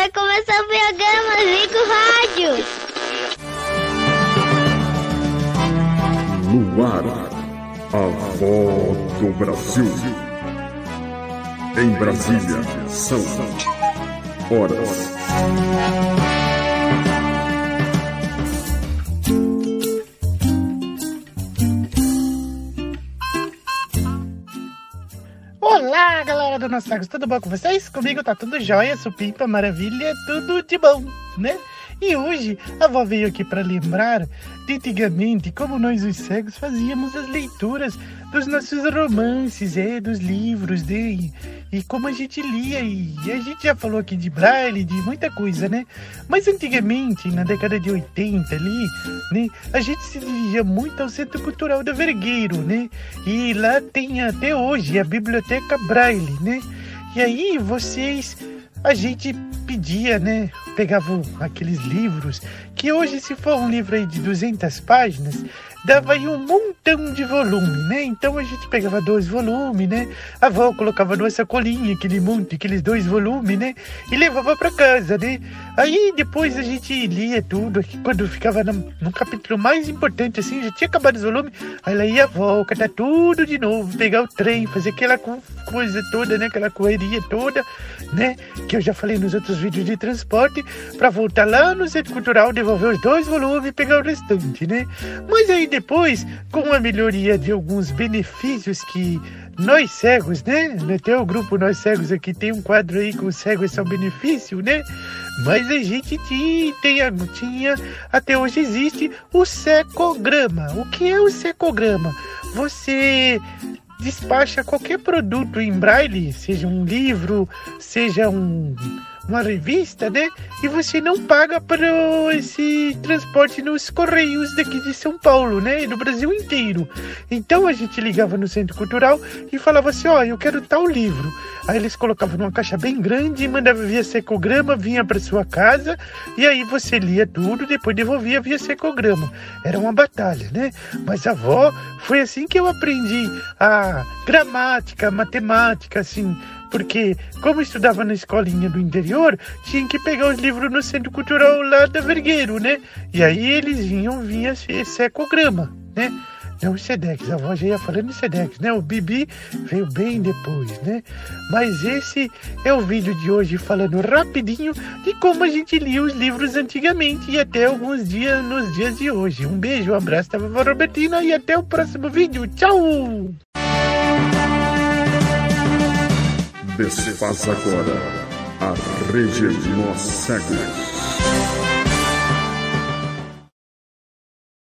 vai começar o programa Zico Rádio. No ar, a voz do Brasil. Em Brasília, são horas. Olá, galera do Nostalgos, tudo bom com vocês? Comigo tá tudo jóia, supimpa, maravilha, tudo de bom, né? E hoje a avó veio aqui para lembrar de antigamente como nós os cegos fazíamos as leituras dos nossos romances, é, dos livros, de, e como a gente lia. E, e a gente já falou aqui de braille, de muita coisa, né? Mas antigamente, na década de 80 ali, né, a gente se dirigia muito ao Centro Cultural da Vergueiro, né? E lá tem até hoje a Biblioteca Braille, né? E aí vocês a gente pedia, né? Pegava aqueles livros, que hoje, se for um livro aí de 200 páginas, dava aí um montão de volume, né? Então a gente pegava dois volumes, né? A avó colocava numa sacolinha aquele monte, aqueles dois volumes, né? E levava para casa, né? Aí depois a gente lia tudo, quando ficava no, no, capítulo mais importante, assim, já tinha acabado os volumes, aí ela ia volta, tá tudo de novo, pegar o trem, fazer aquela coisa toda, né? Aquela correria toda, né? Que eu já falei nos outros vídeos de transporte, para voltar lá no Centro Cultural, devolver os dois volumes e pegar o restante, né? Mas aí depois, com a melhoria de alguns benefícios que nós cegos, né? Tem o grupo Nós Cegos aqui, tem um quadro aí com cegos são benefício, né? Mas a gente tinha, tinha, até hoje existe o secograma. O que é o secograma? Você despacha qualquer produto em braille, seja um livro, seja um uma revista, né? E você não paga para esse transporte nos correios daqui de São Paulo, né? No Brasil inteiro. Então a gente ligava no centro cultural e falava assim: ó, oh, eu quero tal livro. Aí eles colocavam numa caixa bem grande e mandavam via secograma, vinha para sua casa e aí você lia tudo, depois devolvia via secograma. Era uma batalha, né? Mas a avó foi assim que eu aprendi a gramática, a matemática, assim porque, como estudava na escolinha do interior, tinha que pegar os livros no centro cultural lá da Vergueiro, né? E aí eles vinham, vinha esse ecograma, né? Não o Sedex, a avó já ia falando Sedex, né? O Bibi veio bem depois, né? Mas esse é o vídeo de hoje falando rapidinho de como a gente lia os livros antigamente e até alguns dias nos dias de hoje. Um beijo, um abraço da vovó Robertina e até o próximo vídeo. Tchau! Desfaz agora a rede Nós Cegos.